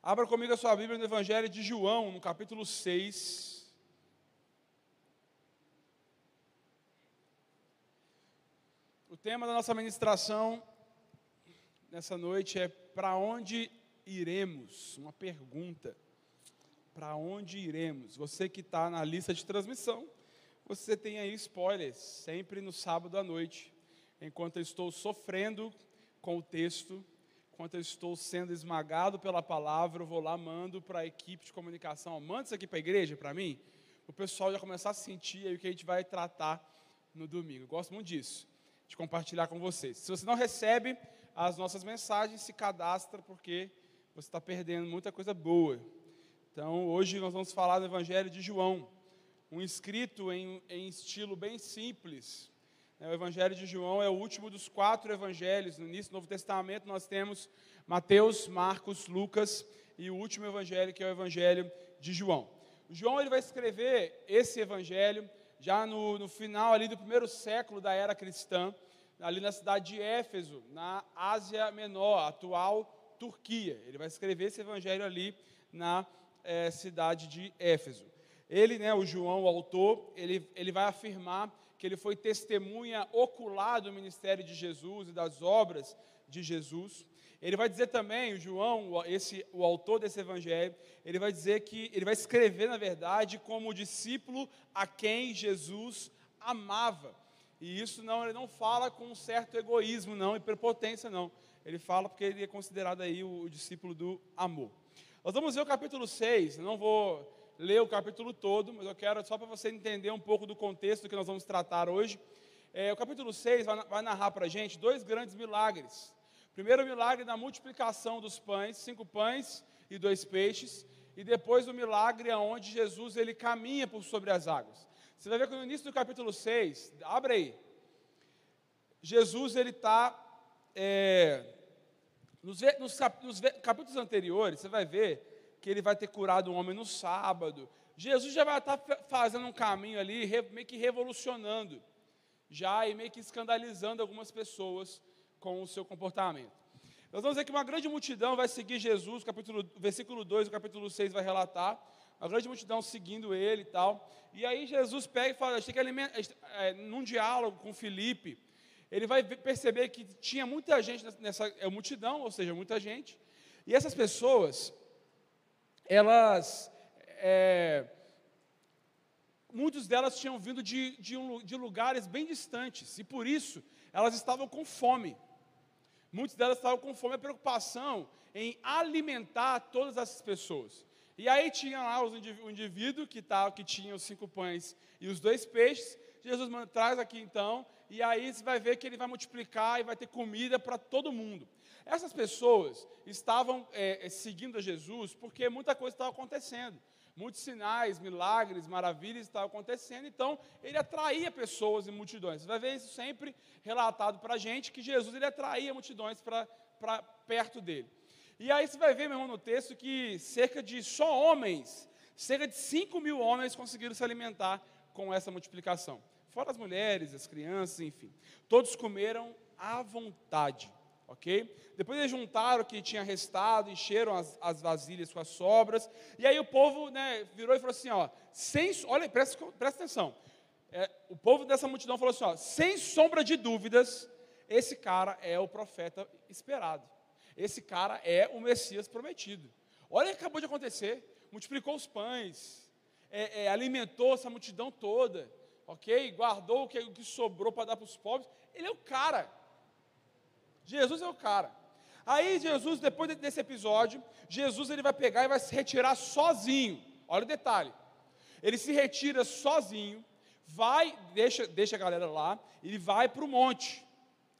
Abra comigo a sua Bíblia no Evangelho de João, no capítulo 6. O tema da nossa ministração nessa noite é para onde iremos? Uma pergunta. Para onde iremos? Você que está na lista de transmissão, você tem aí spoilers, sempre no sábado à noite, enquanto eu estou sofrendo com o texto enquanto eu estou sendo esmagado pela palavra, eu vou lá, mando para a equipe de comunicação, manda isso aqui para a igreja, para mim, o pessoal já começar a sentir aí o que a gente vai tratar no domingo. Eu gosto muito disso, de compartilhar com vocês. Se você não recebe as nossas mensagens, se cadastra, porque você está perdendo muita coisa boa. Então, hoje nós vamos falar do Evangelho de João, um escrito em, em estilo bem simples, o Evangelho de João é o último dos quatro evangelhos. No início do Novo Testamento nós temos Mateus, Marcos, Lucas e o último evangelho que é o Evangelho de João. O João ele vai escrever esse evangelho já no, no final ali do primeiro século da era cristã, ali na cidade de Éfeso, na Ásia Menor, atual Turquia. Ele vai escrever esse evangelho ali na é, cidade de Éfeso. Ele, né, o João, o autor, ele, ele vai afirmar que ele foi testemunha ocular do ministério de Jesus e das obras de Jesus. Ele vai dizer também, o João, esse, o autor desse evangelho, ele vai dizer que ele vai escrever, na verdade, como discípulo a quem Jesus amava. E isso não, ele não fala com um certo egoísmo, não, e prepotência, não. Ele fala porque ele é considerado aí o, o discípulo do amor. Nós vamos ver o capítulo 6, não vou ler o capítulo todo, mas eu quero só para você entender um pouco do contexto que nós vamos tratar hoje. É, o capítulo 6 vai, vai narrar para a gente dois grandes milagres. Primeiro, o milagre da multiplicação dos pães, cinco pães e dois peixes. E depois o milagre onde Jesus ele caminha por sobre as águas. Você vai ver que no início do capítulo 6, abre aí. Jesus ele está é, nos, nos, nos capítulos anteriores, você vai ver que ele vai ter curado um homem no sábado. Jesus já vai estar fazendo um caminho ali, meio que revolucionando, já e meio que escandalizando algumas pessoas com o seu comportamento. Nós vamos ver que uma grande multidão vai seguir Jesus, capítulo, versículo 2, o capítulo 6 vai relatar, uma grande multidão seguindo ele e tal. E aí Jesus pega e fala, a gente tem que alimentar, é, num diálogo com Felipe, ele vai perceber que tinha muita gente nessa é, multidão, ou seja, muita gente, e essas pessoas, elas, é, muitas delas tinham vindo de, de, um, de lugares bem distantes, e por isso elas estavam com fome. Muitas delas estavam com fome, a preocupação em alimentar todas essas pessoas. E aí tinha lá o indivíduo que, tá, que tinha os cinco pães e os dois peixes. Jesus manda, traz aqui então, e aí você vai ver que ele vai multiplicar e vai ter comida para todo mundo. Essas pessoas estavam é, é, seguindo a Jesus porque muita coisa estava acontecendo. Muitos sinais, milagres, maravilhas estavam acontecendo, então ele atraía pessoas e multidões. Você vai ver isso sempre relatado para a gente, que Jesus ele atraía multidões para perto dele. E aí você vai ver, meu irmão, no texto, que cerca de só homens, cerca de 5 mil homens conseguiram se alimentar com essa multiplicação. Fora as mulheres, as crianças, enfim. Todos comeram à vontade ok? Depois eles juntaram o que tinha restado, encheram as, as vasilhas com as sobras, e aí o povo né, virou e falou assim: ó, sem, olha, presta, presta atenção. É, o povo dessa multidão falou assim: ó, sem sombra de dúvidas, esse cara é o profeta esperado. Esse cara é o Messias prometido. Olha o que acabou de acontecer. Multiplicou os pães, é, é, alimentou essa multidão toda, ok? Guardou o que, o que sobrou para dar para os pobres. Ele é o cara. Jesus é o cara. Aí Jesus, depois desse episódio, Jesus ele vai pegar e vai se retirar sozinho. Olha o detalhe. Ele se retira sozinho, vai, deixa, deixa a galera lá, ele vai para o monte.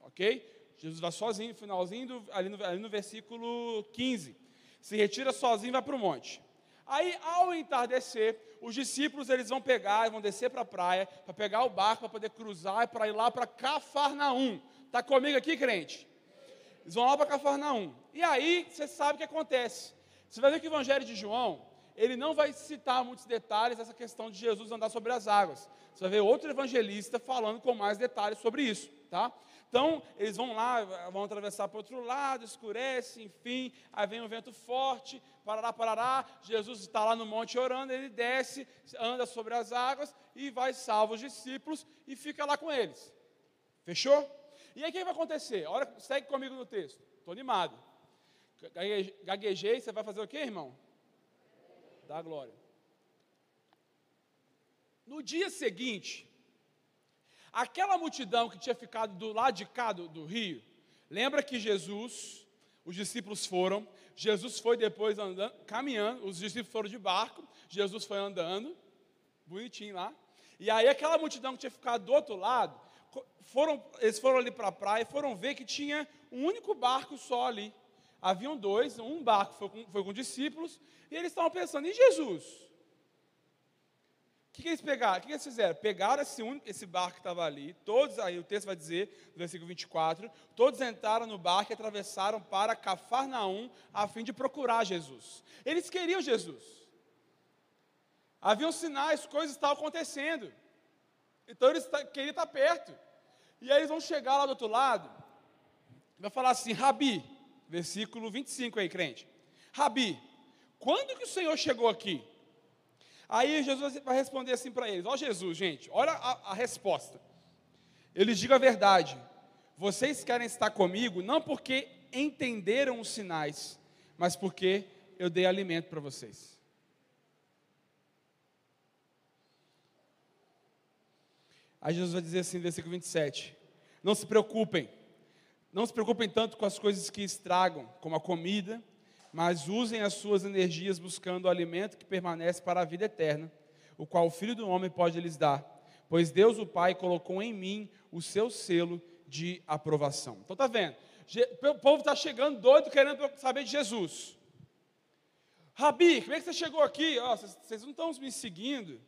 Ok? Jesus vai sozinho, finalzinho, do, ali, no, ali no versículo 15. Se retira sozinho e vai para o monte. Aí, ao entardecer, os discípulos eles vão pegar, vão descer para a praia, para pegar o barco, para poder cruzar, para ir lá para Cafarnaum. Está comigo aqui, crente? Eles vão lá para Cafarnaum. E aí, você sabe o que acontece. Você vai ver que o Evangelho de João, ele não vai citar muitos detalhes dessa questão de Jesus andar sobre as águas. Você vai ver outro evangelista falando com mais detalhes sobre isso, tá? Então, eles vão lá, vão atravessar para o outro lado, escurece, enfim, aí vem um vento forte, parará, parará, Jesus está lá no monte orando, ele desce, anda sobre as águas e vai salva os discípulos e fica lá com eles. Fechou? E aí o que vai acontecer? Olha, segue comigo no texto. Estou animado. Gaguejei, você vai fazer o quê, irmão? Dá glória. No dia seguinte, Aquela multidão que tinha ficado do lado de cá do, do rio, lembra que Jesus, os discípulos foram, Jesus foi depois andando, caminhando, os discípulos foram de barco, Jesus foi andando, bonitinho lá. E aí aquela multidão que tinha ficado do outro lado, foram, eles foram ali para a praia e foram ver que tinha um único barco só ali. Haviam dois, um barco foi com, foi com discípulos, e eles estavam pensando em Jesus que, que eles pegaram? O que, que eles fizeram? Pegaram esse, esse barco que estava ali, todos, aí o texto vai dizer, no versículo 24, todos entraram no barco e atravessaram para Cafarnaum, a fim de procurar Jesus. Eles queriam Jesus. Haviam sinais, coisas estavam acontecendo. Então eles queriam estar perto. E aí eles vão chegar lá do outro lado, vai falar assim, Rabi, versículo 25 aí, crente. Rabi, quando que o Senhor chegou aqui? Aí Jesus vai responder assim para eles: Ó Jesus, gente, olha a, a resposta. Eu lhes digo a verdade: vocês querem estar comigo não porque entenderam os sinais, mas porque eu dei alimento para vocês. Aí Jesus vai dizer assim, versículo 27, não se preocupem, não se preocupem tanto com as coisas que estragam, como a comida mas usem as suas energias buscando o alimento que permanece para a vida eterna, o qual o Filho do Homem pode lhes dar, pois Deus o Pai colocou em mim o seu selo de aprovação. Então tá vendo? O povo está chegando doido querendo saber de Jesus. Rabi, como é que você chegou aqui? Oh, vocês não estão me seguindo,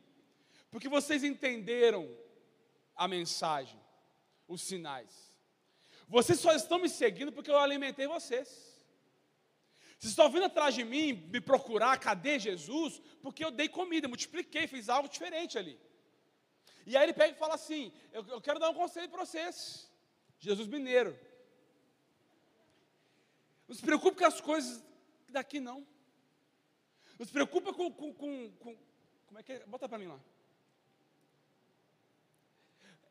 porque vocês entenderam a mensagem, os sinais. Vocês só estão me seguindo porque eu alimentei vocês. Vocês estão vindo atrás de mim, me procurar, cadê Jesus? Porque eu dei comida, multipliquei, fiz algo diferente ali. E aí ele pega e fala assim: Eu, eu quero dar um conselho para vocês, Jesus Mineiro. Não se preocupe com as coisas daqui, não. Não se preocupe com, com, com, com como é que é? Bota para mim lá.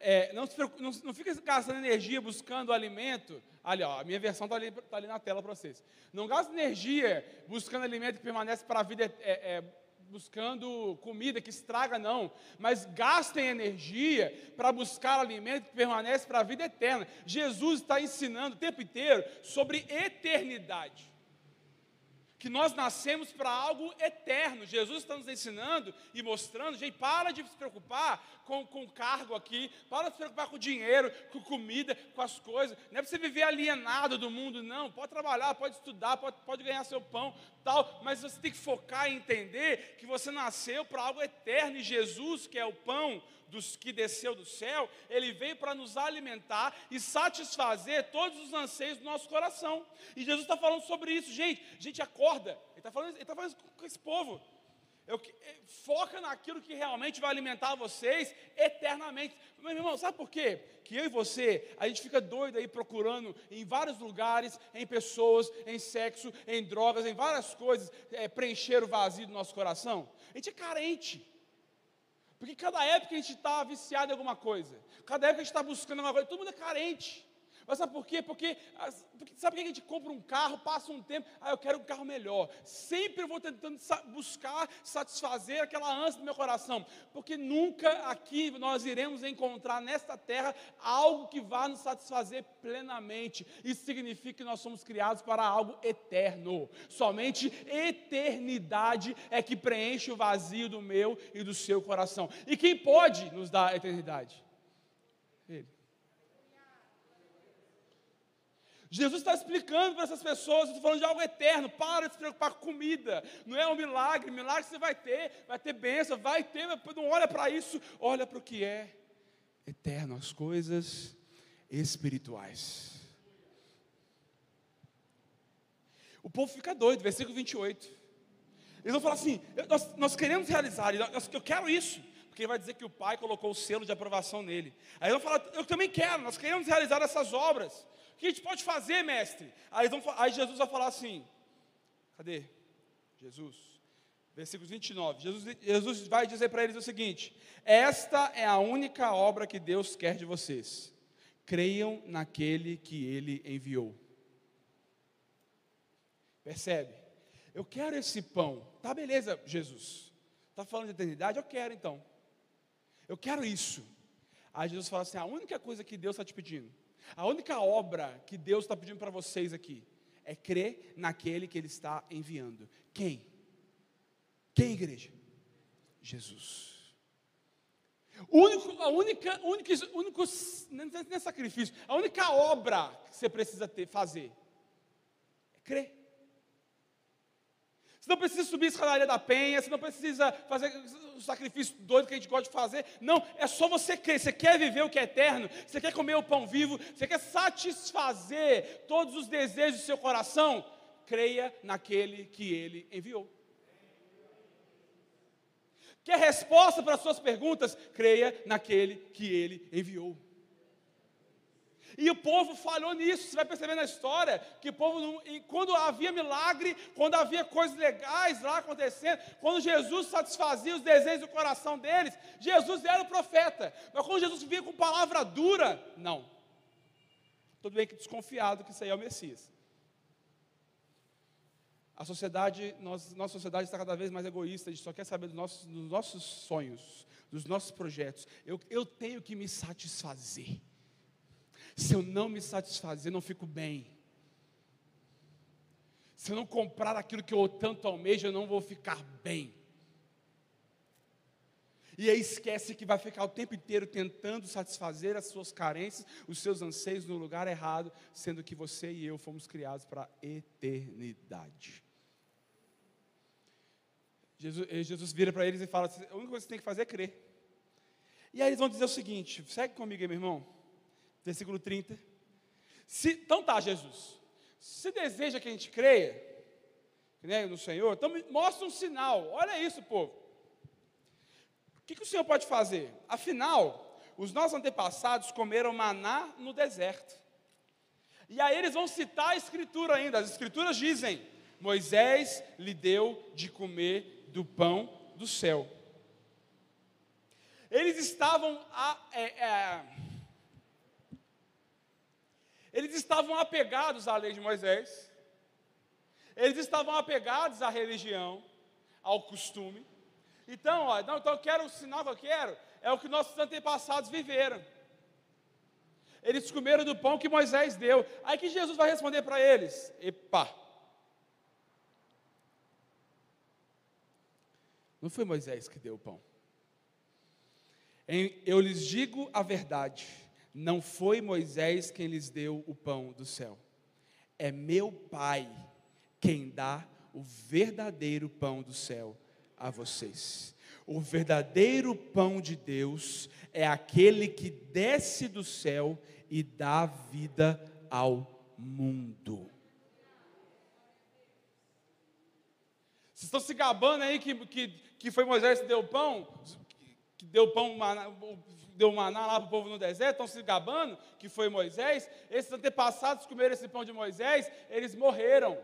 É, não, não, não, fica gastando energia buscando alimento. Ali, ó, a minha versão está ali, tá ali na tela para vocês. Não gaste energia buscando alimento que permanece para a vida, é, é, buscando comida que estraga, não. Mas gastem energia para buscar alimento que permanece para a vida eterna. Jesus está ensinando o tempo inteiro sobre eternidade que nós nascemos para algo eterno. Jesus está nos ensinando e mostrando, gente, para de se preocupar com, com cargo aqui, para de se preocupar com dinheiro, com comida, com as coisas. Não é para você viver alienado do mundo, não. Pode trabalhar, pode estudar, pode, pode ganhar seu pão, tal, mas você tem que focar e entender que você nasceu para algo eterno e Jesus, que é o pão, dos que desceu do céu, ele veio para nos alimentar e satisfazer todos os anseios do nosso coração. E Jesus está falando sobre isso, gente. Gente, acorda. Ele está falando, ele tá falando com esse povo. Eu, é, foca naquilo que realmente vai alimentar vocês eternamente. Meu irmão, sabe por quê? Que eu e você, a gente fica doido aí procurando em vários lugares, em pessoas, em sexo, em drogas, em várias coisas, é, preencher o vazio do nosso coração. A gente é carente. Porque cada época a gente está viciado em alguma coisa. Cada época a gente está buscando alguma coisa. Todo mundo é carente. Mas sabe por quê? Porque, porque sabe por que a gente compra um carro, passa um tempo, ah, eu quero um carro melhor. Sempre eu vou tentando buscar satisfazer aquela ânsia do meu coração. Porque nunca aqui nós iremos encontrar nesta terra algo que vá nos satisfazer plenamente. Isso significa que nós somos criados para algo eterno. Somente eternidade é que preenche o vazio do meu e do seu coração. E quem pode nos dar a eternidade? Ele. Jesus está explicando para essas pessoas, estou falando de algo eterno, para de se preocupar com comida, não é um milagre, milagre você vai ter, vai ter bênção, vai ter, não olha para isso, olha para o que é eterno, as coisas espirituais. O povo fica doido, versículo 28. Eles vão falar assim: nós, nós queremos realizar, eu quero isso, porque ele vai dizer que o Pai colocou o selo de aprovação nele. Aí eles vão falar, eu também quero, nós queremos realizar essas obras. Que a gente pode fazer, mestre? Aí, vão, aí Jesus vai falar assim: cadê? Jesus. Versículo 29. Jesus, Jesus vai dizer para eles o seguinte: Esta é a única obra que Deus quer de vocês. Creiam naquele que ele enviou. Percebe? Eu quero esse pão. Tá beleza, Jesus. Está falando de eternidade? Eu quero então. Eu quero isso. Aí Jesus fala assim: a única coisa que Deus está te pedindo, a única obra que Deus está pedindo para vocês aqui, é crer naquele que Ele está enviando. Quem? Quem, igreja? Jesus. O único, a única, único, único, não é sacrifício, a única obra que você precisa ter, fazer, é crer. Não precisa subir a escadaria da penha, você não precisa fazer o sacrifício doido que a gente gosta de fazer. Não, é só você crer. Você quer viver o que é eterno, você quer comer o pão vivo, você quer satisfazer todos os desejos do seu coração. Creia naquele que ele enviou. Quer resposta para as suas perguntas? Creia naquele que ele enviou. E o povo falhou nisso. Você vai perceber na história que o povo, não, quando havia milagre, quando havia coisas legais lá acontecendo, quando Jesus satisfazia os desejos do coração deles, Jesus era o profeta. Mas quando Jesus vinha com palavra dura, não. Tudo bem que desconfiado que isso aí é o Messias. A sociedade, nossa sociedade está cada vez mais egoísta, a gente só quer saber dos nossos, dos nossos sonhos, dos nossos projetos. Eu, eu tenho que me satisfazer. Se eu não me satisfazer, não fico bem. Se eu não comprar aquilo que eu tanto almejo, eu não vou ficar bem. E aí esquece que vai ficar o tempo inteiro tentando satisfazer as suas carências, os seus anseios no lugar errado, sendo que você e eu fomos criados para a eternidade. Jesus, eh, Jesus vira para eles e fala: assim, a única coisa que você tem que fazer é crer. E aí eles vão dizer o seguinte: segue comigo aí, meu irmão versículo 30. Se, então tá, Jesus. Se deseja que a gente creia né, no Senhor, então mostra um sinal. Olha isso, povo. O que, que o Senhor pode fazer? Afinal, os nossos antepassados comeram maná no deserto. E aí eles vão citar a Escritura ainda. As Escrituras dizem: Moisés lhe deu de comer do pão do céu. Eles estavam a, é, é, eles estavam apegados à lei de Moisés, eles estavam apegados à religião, ao costume. Então, ó, não, então eu quero o sinal que eu quero, é o que nossos antepassados viveram. Eles comeram do pão que Moisés deu. Aí que Jesus vai responder para eles: Epa! Não foi Moisés que deu o pão. Eu lhes digo a verdade não foi Moisés quem lhes deu o pão do céu, é meu Pai quem dá o verdadeiro pão do céu a vocês. O verdadeiro pão de Deus é aquele que desce do céu e dá vida ao mundo. Vocês estão se gabando aí que, que, que foi Moisés que deu pão? Que deu pão, deu maná lá para o povo no deserto, estão se gabando, que foi Moisés, esses antepassados comeram esse pão de Moisés, eles morreram.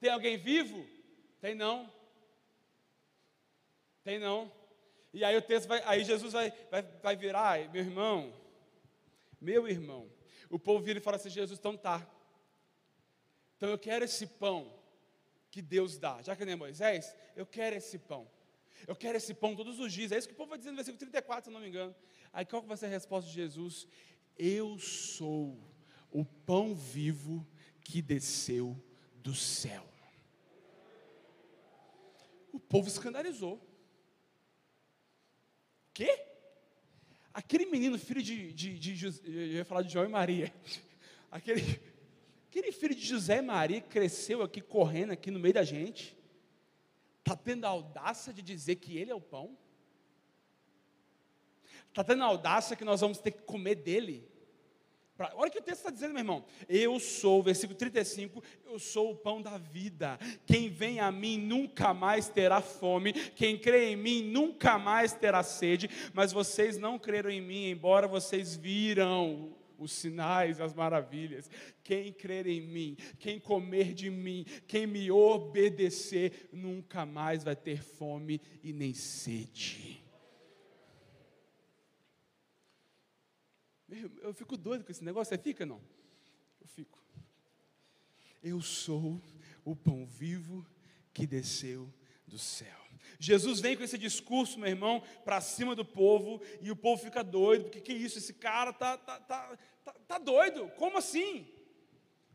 Tem alguém vivo? Tem não. Tem não. E aí o texto vai, aí Jesus vai, vai, vai virar, meu irmão, meu irmão. O povo vira e fala assim, Jesus, então tá. Então eu quero esse pão que Deus dá. Já que nem é Moisés, eu quero esse pão. Eu quero esse pão todos os dias. É isso que o povo vai dizer no versículo 34, se eu não me engano. Aí qual vai ser a resposta de Jesus? Eu sou o pão vivo que desceu do céu. O povo escandalizou. Quê? Aquele menino, filho de, de, de, de eu ia falar de João e Maria. Aquele, aquele filho de José e Maria cresceu aqui correndo aqui no meio da gente Está tendo a audácia de dizer que Ele é o pão? Está tendo a audácia que nós vamos ter que comer dele Pra, olha o que o texto está dizendo, meu irmão. Eu sou, versículo 35, eu sou o pão da vida. Quem vem a mim nunca mais terá fome. Quem crê em mim nunca mais terá sede. Mas vocês não creram em mim, embora vocês viram os sinais, as maravilhas. Quem crer em mim, quem comer de mim, quem me obedecer, nunca mais vai ter fome e nem sede. Eu fico doido com esse negócio, você fica não? Eu fico. Eu sou o pão vivo que desceu do céu. Jesus vem com esse discurso, meu irmão, para cima do povo, e o povo fica doido, porque que isso? Esse cara tá, tá, tá, tá, tá doido, como assim?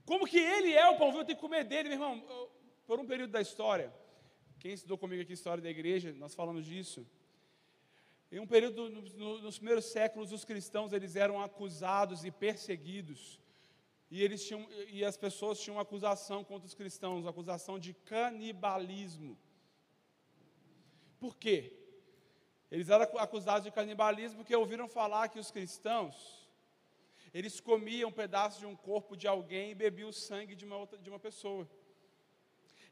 Como que ele é o pão vivo, eu tenho que comer dele, meu irmão? Por um período da história, quem estudou comigo aqui a história da igreja, nós falamos disso. Em um período, no, nos primeiros séculos, os cristãos eles eram acusados e perseguidos. E, eles tinham, e as pessoas tinham acusação contra os cristãos, acusação de canibalismo. Por quê? Eles eram acusados de canibalismo porque ouviram falar que os cristãos eles comiam um pedaço de um corpo de alguém e bebiam o sangue de uma, outra, de uma pessoa.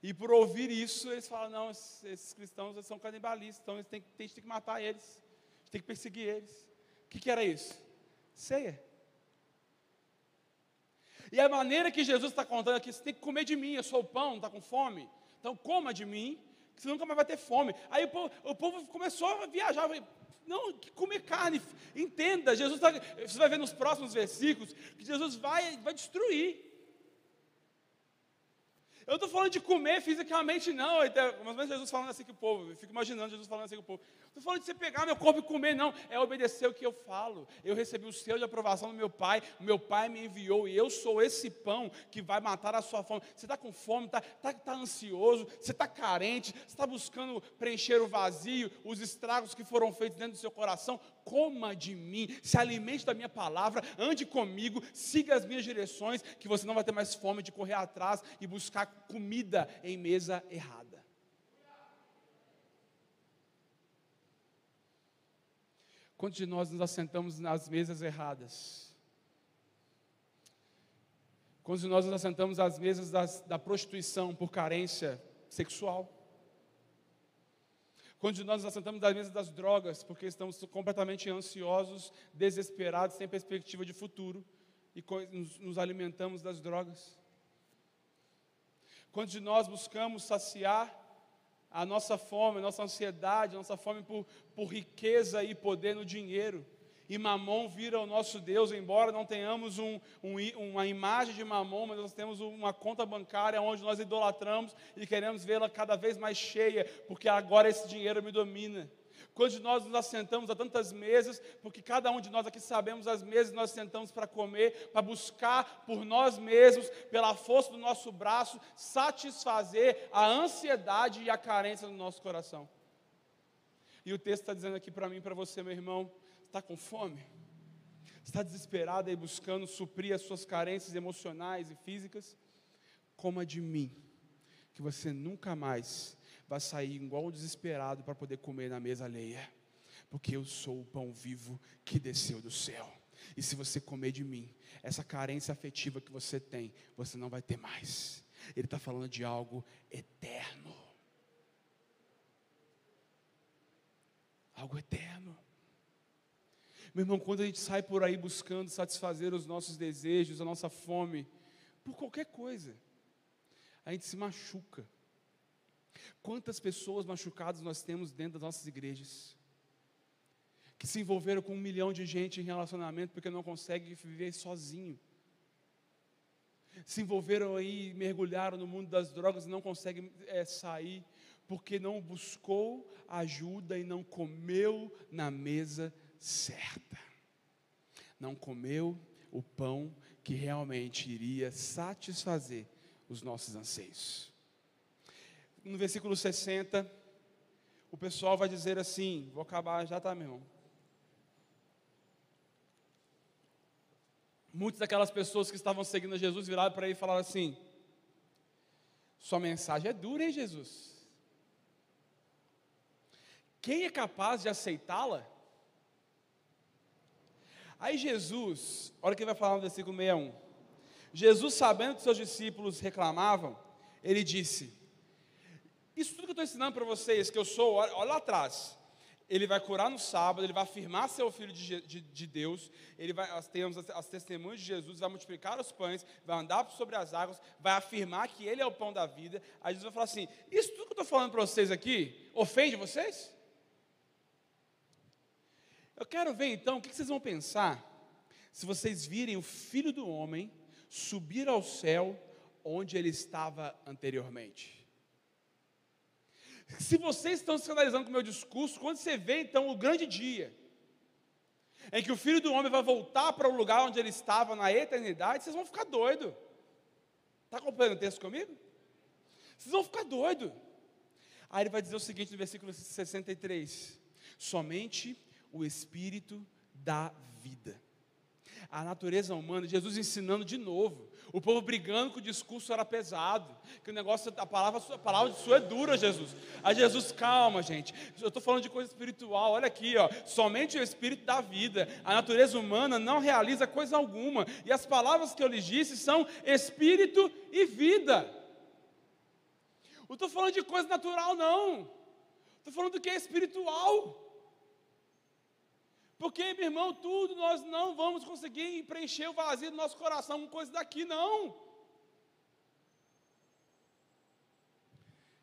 E por ouvir isso, eles falam: não, esses, esses cristãos são canibalistas, então eles têm, a gente tem que matar eles, a gente tem que perseguir eles. O que, que era isso? Ceia. E a maneira que Jesus está contando aqui, você tem que comer de mim, eu sou o pão, não está com fome? Então coma de mim, que você nunca mais vai ter fome. Aí o povo, o povo começou a viajar, não, comer carne, entenda, Jesus tá, você vai ver nos próximos versículos, que Jesus vai, vai destruir. Eu estou falando de comer fisicamente, não. Menos Jesus falando assim com o povo. Eu fico imaginando Jesus falando assim com o povo. Estou falando de você pegar meu corpo e comer, não. É obedecer o que eu falo. Eu recebi o selo de aprovação do meu pai. O meu pai me enviou. E eu sou esse pão que vai matar a sua fome. Você está com fome, está tá, tá ansioso, você está carente, você está buscando preencher o vazio, os estragos que foram feitos dentro do seu coração. Coma de mim, se alimente da minha palavra, ande comigo, siga as minhas direções, que você não vai ter mais fome de correr atrás e buscar comida em mesa errada. Quantos de nós nos assentamos nas mesas erradas? Quantos de nós nos assentamos às mesas das, da prostituição por carência sexual? Quantos de nós nos assentamos nas mesas das drogas porque estamos completamente ansiosos, desesperados, sem perspectiva de futuro e nos, alimentamos das drogas? Quantos de nós buscamos saciar a nossa fome, a nossa ansiedade, a nossa fome por, por riqueza e poder no dinheiro? E Mamon vira o nosso Deus, embora não tenhamos um, um, uma imagem de Mamon, mas nós temos uma conta bancária onde nós idolatramos e queremos vê-la cada vez mais cheia, porque agora esse dinheiro me domina. Quando nós nos assentamos a tantas mesas, porque cada um de nós aqui sabemos as mesas nós sentamos para comer, para buscar por nós mesmos, pela força do nosso braço, satisfazer a ansiedade e a carência do nosso coração. E o texto está dizendo aqui para mim, para você, meu irmão, está com fome? Está desesperado aí buscando suprir as suas carências emocionais e físicas? Coma de mim, que você nunca mais vai sair igual desesperado para poder comer na mesa alheia, porque eu sou o pão vivo que desceu do céu. E se você comer de mim, essa carência afetiva que você tem, você não vai ter mais. Ele está falando de algo eterno. Algo eterno. Meu irmão, quando a gente sai por aí buscando satisfazer os nossos desejos, a nossa fome, por qualquer coisa, a gente se machuca. Quantas pessoas machucadas nós temos dentro das nossas igrejas? Que se envolveram com um milhão de gente em relacionamento porque não conseguem viver sozinho. Se envolveram aí, mergulharam no mundo das drogas e não conseguem é, sair porque não buscou ajuda e não comeu na mesa certa. Não comeu o pão que realmente iria satisfazer os nossos anseios no versículo 60, o pessoal vai dizer assim: vou acabar, já tá, meu irmão. Muitas daquelas pessoas que estavam seguindo Jesus viraram para ele e falaram assim: Sua mensagem é dura, hein, Jesus? Quem é capaz de aceitá-la? Aí Jesus, olha o que ele vai falar no versículo 61. Jesus, sabendo que seus discípulos reclamavam, ele disse: Isso tudo que eu estou ensinando para vocês, que eu sou, olha, lá atrás, ele vai curar no sábado, ele vai afirmar ser o filho de, de, de Deus, ele vai, nós temos as, as, testemunhas de Jesus, vai multiplicar os pães, vai andar sobre as águas, vai afirmar que ele é o pão da vida. Aí Jesus vai falar assim: Isso tudo que eu estou falando para vocês aqui, ofende vocês? Eu quero ver então o que vocês vão pensar se vocês virem o filho do homem subir ao céu onde ele estava anteriormente. Se vocês estão se analisando com o meu discurso, quando você vê então o grande dia, em que o filho do homem vai voltar para o lugar onde ele estava na eternidade, vocês vão ficar doido. Está acompanhando o texto comigo? Vocês vão ficar doido. Aí ele vai dizer o seguinte no versículo 63: Somente o Espírito dá vida. A natureza humana, Jesus ensinando de novo. O povo brigando que o discurso era pesado, que o negócio, a palavra, a palavra de sua é dura, Jesus. A Jesus, calma, gente. Eu estou falando de coisa espiritual. Olha aqui, ó. Somente o Espírito dá vida. A natureza humana não realiza coisa alguma. E as palavras que eu lhes disse são Espírito e vida. Não estou falando de coisa natural, não. Estou falando do que é espiritual. Porque, meu irmão, tudo nós não vamos conseguir preencher o vazio do nosso coração com coisa daqui, não.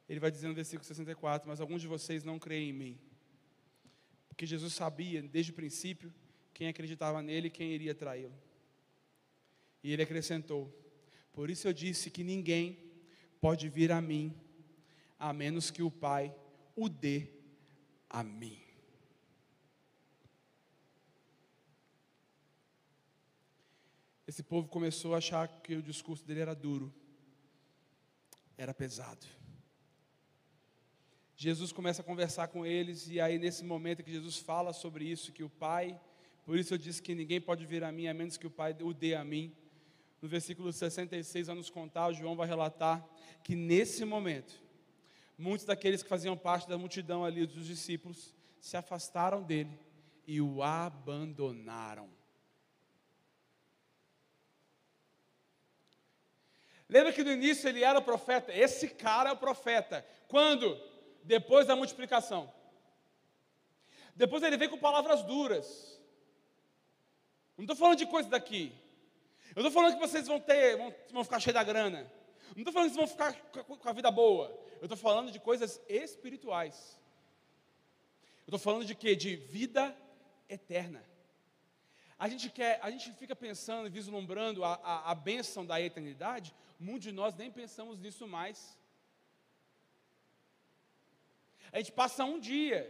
Ele vai dizer no versículo 64: Mas alguns de vocês não creem em mim. Porque Jesus sabia, desde o princípio, quem acreditava nele e quem iria traí-lo. E ele acrescentou: Por isso eu disse que ninguém pode vir a mim, a menos que o Pai o dê a mim. Esse povo começou a achar que o discurso dele era duro, era pesado. Jesus começa a conversar com eles, e aí, nesse momento que Jesus fala sobre isso, que o Pai, por isso eu disse que ninguém pode vir a mim a menos que o Pai o dê a mim. No versículo 66, a nos contar, João vai relatar que nesse momento, muitos daqueles que faziam parte da multidão ali, dos discípulos, se afastaram dele e o abandonaram. Lembra que no início ele era o profeta? Esse cara é o profeta. Quando? Depois da multiplicação. Depois ele vem com palavras duras. Não estou falando de coisa daqui. Eu estou falando que vocês vão ter, vão, vão ficar cheios da grana. Não estou falando que vocês vão ficar com a vida boa. Eu estou falando de coisas espirituais. Eu estou falando de quê? De vida eterna. A gente quer, a gente fica pensando e vislumbrando a, a, a bênção da eternidade, muitos de nós nem pensamos nisso mais. A gente passa um dia,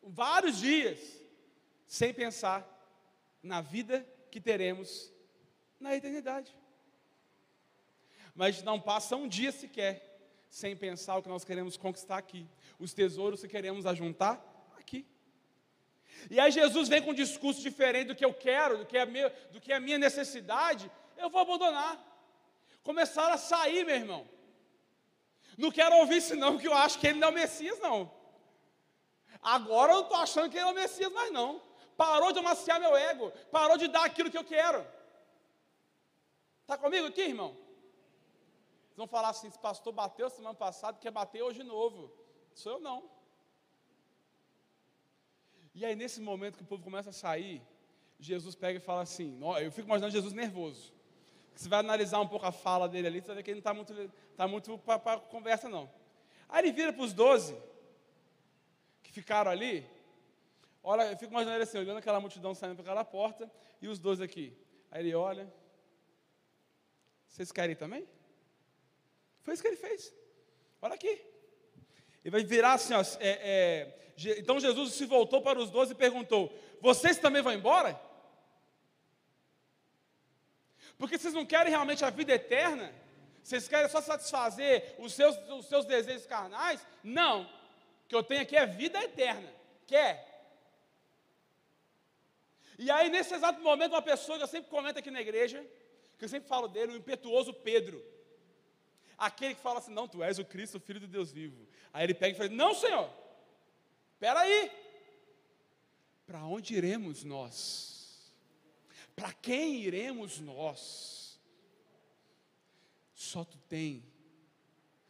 vários dias, sem pensar na vida que teremos na eternidade. Mas não passa um dia sequer sem pensar o que nós queremos conquistar aqui, os tesouros que queremos ajuntar e aí Jesus vem com um discurso diferente do que eu quero, do que é, do que é a minha necessidade, eu vou abandonar. Começaram a sair, meu irmão. Não quero ouvir isso não, porque eu acho que ele não é o Messias, não. Agora eu não estou achando que ele é o Messias mais não. Parou de amaciar meu ego, parou de dar aquilo que eu quero. Está comigo aqui, irmão? Vocês vão falar assim, esse pastor bateu semana passada, quer bater hoje de novo. Sou eu não. E aí, nesse momento que o povo começa a sair, Jesus pega e fala assim: eu fico imaginando Jesus nervoso. Você vai analisar um pouco a fala dele ali, você vai ver que ele não está muito, tá muito para conversa, não. Aí ele vira para os doze, que ficaram ali. Olha, eu fico imaginando ele assim, olhando aquela multidão saindo para aquela porta, e os doze aqui. Aí ele olha. Vocês querem também? Foi isso que ele fez. Olha aqui. Ele vai virar assim, ó, é, é, então Jesus se voltou para os doze e perguntou: Vocês também vão embora? Porque vocês não querem realmente a vida eterna? Vocês querem só satisfazer os seus, os seus desejos carnais? Não. O que eu tenho aqui é vida eterna. Quer? E aí, nesse exato momento, uma pessoa que eu sempre comento aqui na igreja, que eu sempre falo dele, o impetuoso Pedro. Aquele que fala assim: Não, tu és o Cristo, o Filho de Deus vivo. Aí ele pega e fala: Não, Senhor, espera aí. Para onde iremos nós? Para quem iremos nós? Só tu tem,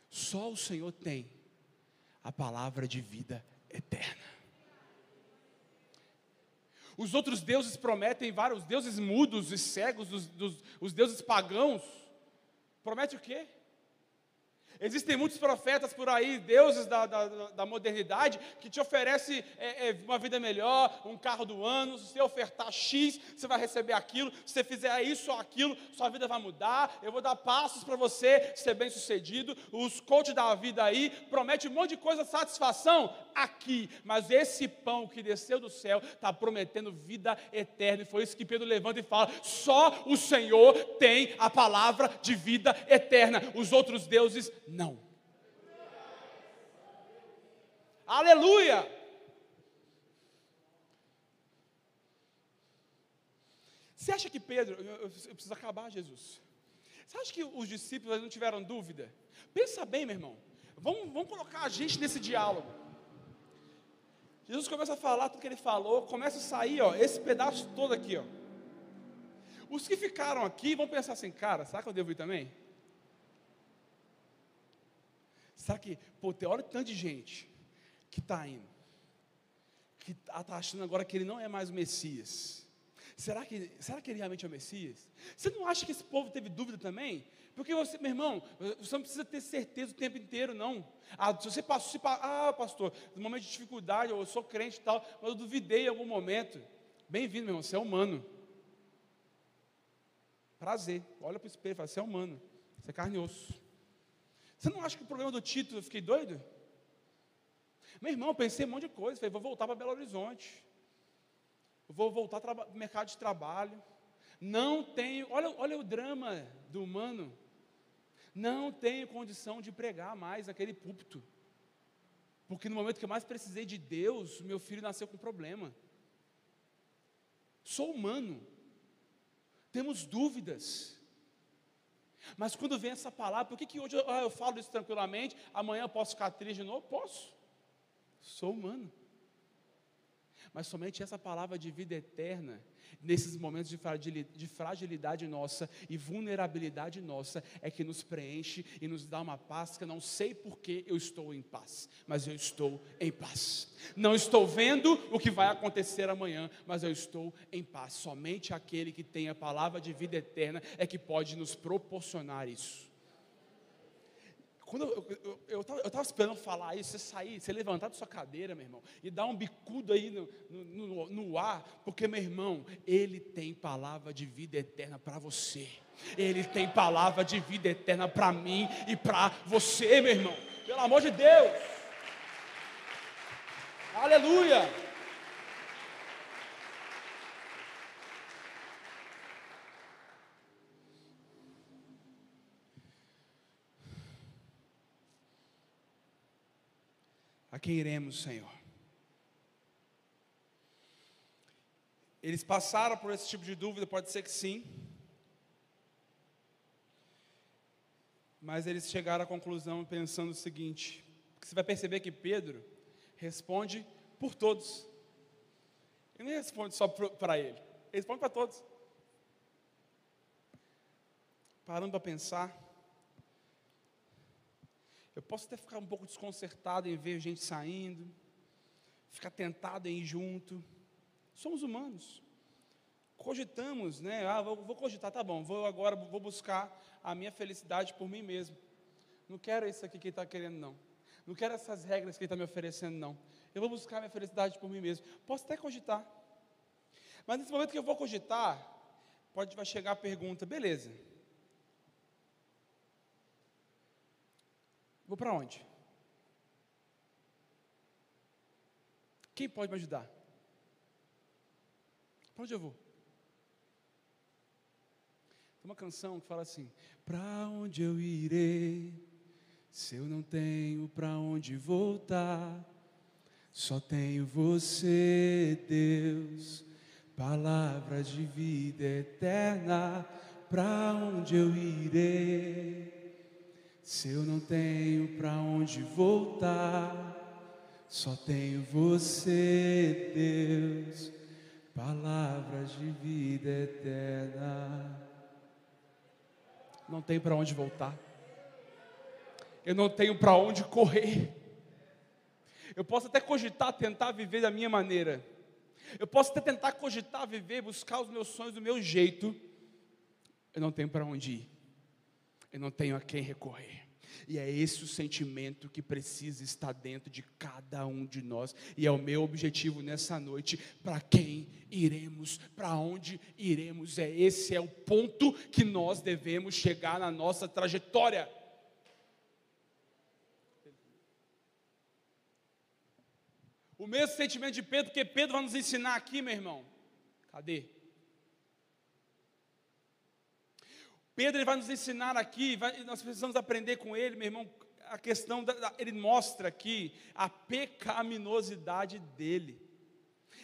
só o Senhor tem a palavra de vida eterna. Os outros deuses prometem vários, os deuses mudos e cegos, os, dos, os deuses pagãos, promete o quê? Existem muitos profetas por aí, deuses da, da, da modernidade, que te oferecem é, é, uma vida melhor, um carro do ano. Se você ofertar X, você vai receber aquilo. Se você fizer isso ou aquilo, sua vida vai mudar. Eu vou dar passos para você ser bem sucedido. Os coaches da vida aí prometem um monte de coisa, satisfação aqui. Mas esse pão que desceu do céu está prometendo vida eterna. E foi isso que Pedro levanta e fala: só o Senhor tem a palavra de vida eterna. Os outros deuses não. Aleluia! Você acha que Pedro, eu, eu, eu, preciso acabar, Jesus. Você acha que os discípulos não tiveram dúvida? Pensa bem, meu irmão. Vamos, vamos colocar a gente nesse diálogo. Jesus começa a falar tudo que ele falou, começa a sair, ó, esse pedaço todo aqui, ó. Os que ficaram aqui vão pensar assim, cara, será que eu devo ir também? Será que, pô, tem olha tanto de gente que está indo, que está tá achando agora que ele não é mais o Messias. Será que, será que ele realmente é o Messias? Você não acha que esse povo teve dúvida também? Porque você, meu irmão, você não precisa ter certeza o tempo inteiro, não. Ah, se você passou, se, ah, pastor, no momento de dificuldade, eu sou crente e tal, mas eu duvidei em algum momento. Bem-vindo, meu irmão, você é humano. Prazer. Olha para o espelho e fala, você é humano, você é carne e osso. Você não acha que o problema do título eu fiquei doido? Meu irmão, pensei um monte de coisa. Falei, vou voltar para Belo Horizonte. Vou voltar para o mercado de trabalho. Não tenho, olha, olha o drama do humano. Não tenho condição de pregar mais aquele púlpito. Porque no momento que eu mais precisei de Deus, meu filho nasceu com problema. Sou humano. Temos dúvidas. Mas quando vem essa palavra, por que, que hoje eu, ah, eu falo isso tranquilamente, amanhã eu posso ficar triste de novo? Posso. Sou humano. Mas somente essa palavra de vida eterna nesses momentos de fragilidade nossa e vulnerabilidade nossa, é que nos preenche e nos dá uma paz que eu não sei porque eu estou em paz, mas eu estou em paz. Não estou vendo o que vai acontecer amanhã, mas eu estou em paz. Somente aquele que tem a palavra de vida eterna é que pode nos proporcionar isso. Quando eu estava esperando falar isso, você sair, você levantar da sua cadeira, meu irmão, e dar um bicudo aí no, no, no ar, porque, meu irmão, Ele tem palavra de vida eterna para você. Ele tem palavra de vida eterna para mim e para você, meu irmão. Pelo amor de Deus. Aleluia. Iremos, Senhor? Eles passaram por esse tipo de dúvida, pode ser que sim. Mas eles chegaram à conclusão pensando o seguinte: você vai perceber que Pedro responde por todos. Ele não responde só para ele, ele responde para todos. Parando para pensar, eu posso até ficar um pouco desconcertado em ver gente saindo, ficar tentado em ir junto. Somos humanos. Cogitamos, né? Ah, vou, vou cogitar, tá bom, vou agora vou buscar a minha felicidade por mim mesmo. Não quero isso aqui que ele está querendo, não. Não quero essas regras que ele está me oferecendo, não. Eu vou buscar a minha felicidade por mim mesmo. Posso até cogitar. Mas nesse momento que eu vou cogitar, pode vai chegar a pergunta, beleza. Vou para onde? Quem pode me ajudar? Para onde eu vou? Tem uma canção que fala assim: Para onde eu irei, se eu não tenho para onde voltar? Só tenho você, Deus, palavra de vida eterna. Para onde eu irei? Se eu não tenho para onde voltar, só tenho você, Deus, palavras de vida eterna. Não tem para onde voltar. Eu não tenho para onde correr. Eu posso até cogitar tentar viver da minha maneira. Eu posso até tentar cogitar viver, buscar os meus sonhos do meu jeito. Eu não tenho para onde ir. Eu não tenho a quem recorrer. E é esse o sentimento que precisa estar dentro de cada um de nós. E é o meu objetivo nessa noite. Para quem iremos? Para onde iremos? É esse é o ponto que nós devemos chegar na nossa trajetória. O mesmo sentimento de Pedro, porque Pedro vai nos ensinar aqui, meu irmão. Cadê? Pedro ele vai nos ensinar aqui, vai, nós precisamos aprender com ele, meu irmão, a questão, da, da, ele mostra aqui a pecaminosidade dele.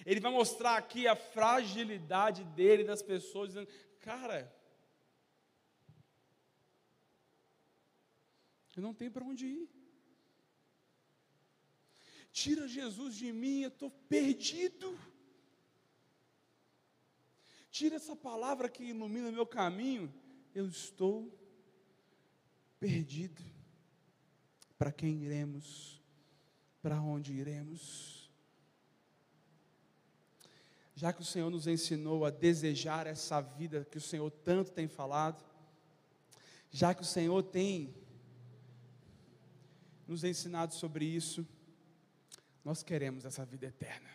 Ele vai mostrar aqui a fragilidade dele, das pessoas, dizendo, cara, eu não tenho para onde ir. Tira Jesus de mim, eu estou perdido. Tira essa palavra que ilumina meu caminho eu estou perdido. Para quem iremos? Para onde iremos? Já que o Senhor nos ensinou a desejar essa vida que o Senhor tanto tem falado, já que o Senhor tem nos ensinado sobre isso, nós queremos essa vida eterna.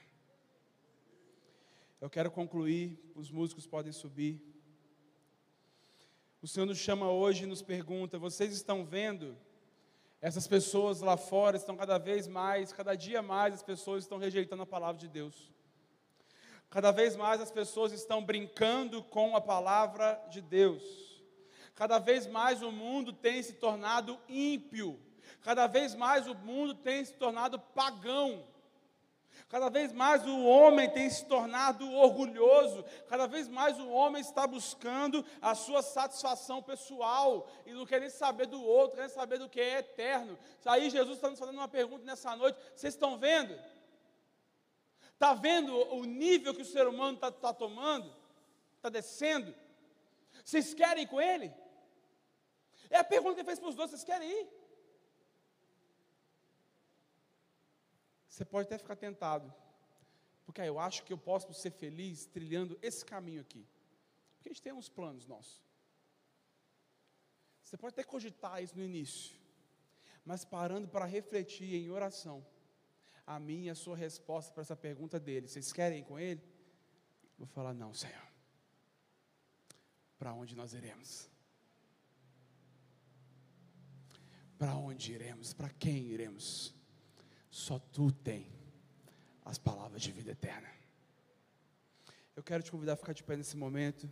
Eu quero concluir, os músicos podem subir. O Senhor nos chama hoje e nos pergunta: vocês estão vendo? Essas pessoas lá fora estão cada vez mais, cada dia mais as pessoas estão rejeitando a palavra de Deus. Cada vez mais as pessoas estão brincando com a palavra de Deus. Cada vez mais o mundo tem se tornado ímpio. Cada vez mais o mundo tem se tornado pagão. Cada vez mais o homem tem se tornado orgulhoso, cada vez mais o homem está buscando a sua satisfação pessoal e não quer nem saber do outro, quer saber do que é eterno. Aí Jesus está nos fazendo uma pergunta nessa noite: vocês estão vendo? Está vendo o nível que o ser humano está tá tomando? Está descendo? Vocês querem ir com ele? É a pergunta que ele fez para os dois: vocês querem ir? Você pode até ficar tentado, porque eu acho que eu posso ser feliz trilhando esse caminho aqui. Porque a gente tem uns planos nossos. Você pode até cogitar isso no início, mas parando para refletir em oração, a minha a sua resposta para essa pergunta dele: vocês querem ir com ele? Vou falar: não, Senhor. Para onde nós iremos? Para onde iremos? Para quem iremos? Só tu tem as palavras de vida eterna. Eu quero te convidar a ficar de pé nesse momento.